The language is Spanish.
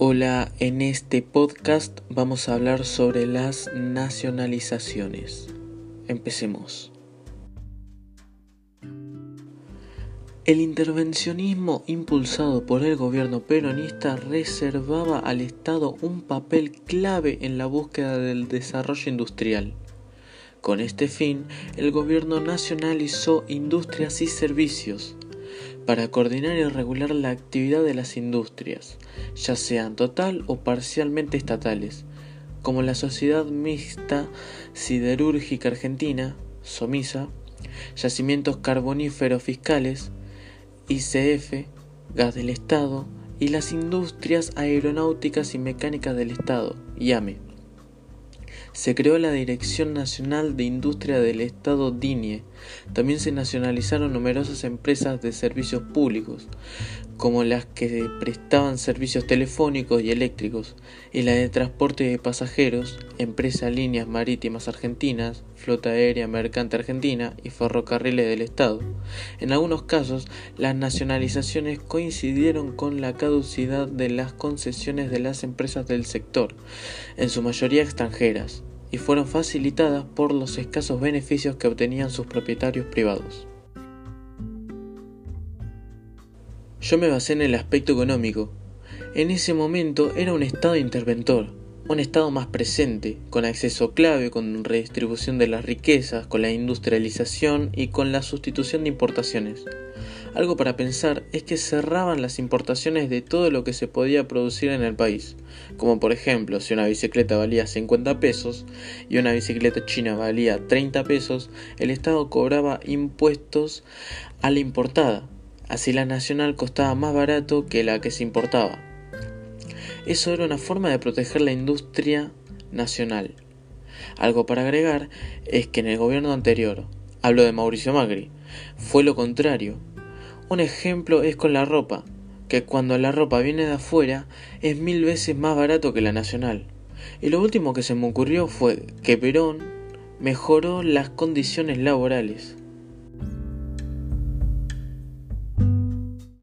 Hola, en este podcast vamos a hablar sobre las nacionalizaciones. Empecemos. El intervencionismo impulsado por el gobierno peronista reservaba al Estado un papel clave en la búsqueda del desarrollo industrial. Con este fin, el gobierno nacionalizó industrias y servicios, para coordinar y regular la actividad de las industrias, ya sean total o parcialmente estatales, como la Sociedad Mixta Siderúrgica Argentina, SOMISA, Yacimientos Carboníferos Fiscales, ICF, Gas del Estado y las Industrias Aeronáuticas y Mecánicas del Estado, IAME se creó la Dirección Nacional de Industria del Estado DINIE. También se nacionalizaron numerosas empresas de servicios públicos, como las que prestaban servicios telefónicos y eléctricos, y la de transporte de pasajeros, Empresa Líneas Marítimas Argentinas, Flota Aérea Mercante Argentina y Ferrocarriles del Estado. En algunos casos, las nacionalizaciones coincidieron con la caducidad de las concesiones de las empresas del sector, en su mayoría extranjeras y fueron facilitadas por los escasos beneficios que obtenían sus propietarios privados. Yo me basé en el aspecto económico. En ese momento era un Estado interventor, un Estado más presente, con acceso clave, con redistribución de las riquezas, con la industrialización y con la sustitución de importaciones. Algo para pensar es que cerraban las importaciones de todo lo que se podía producir en el país, como por ejemplo si una bicicleta valía 50 pesos y una bicicleta china valía 30 pesos, el Estado cobraba impuestos a la importada, así la nacional costaba más barato que la que se importaba. Eso era una forma de proteger la industria nacional. Algo para agregar es que en el gobierno anterior, hablo de Mauricio Macri, fue lo contrario, un ejemplo es con la ropa, que cuando la ropa viene de afuera es mil veces más barato que la nacional. Y lo último que se me ocurrió fue que Perón mejoró las condiciones laborales.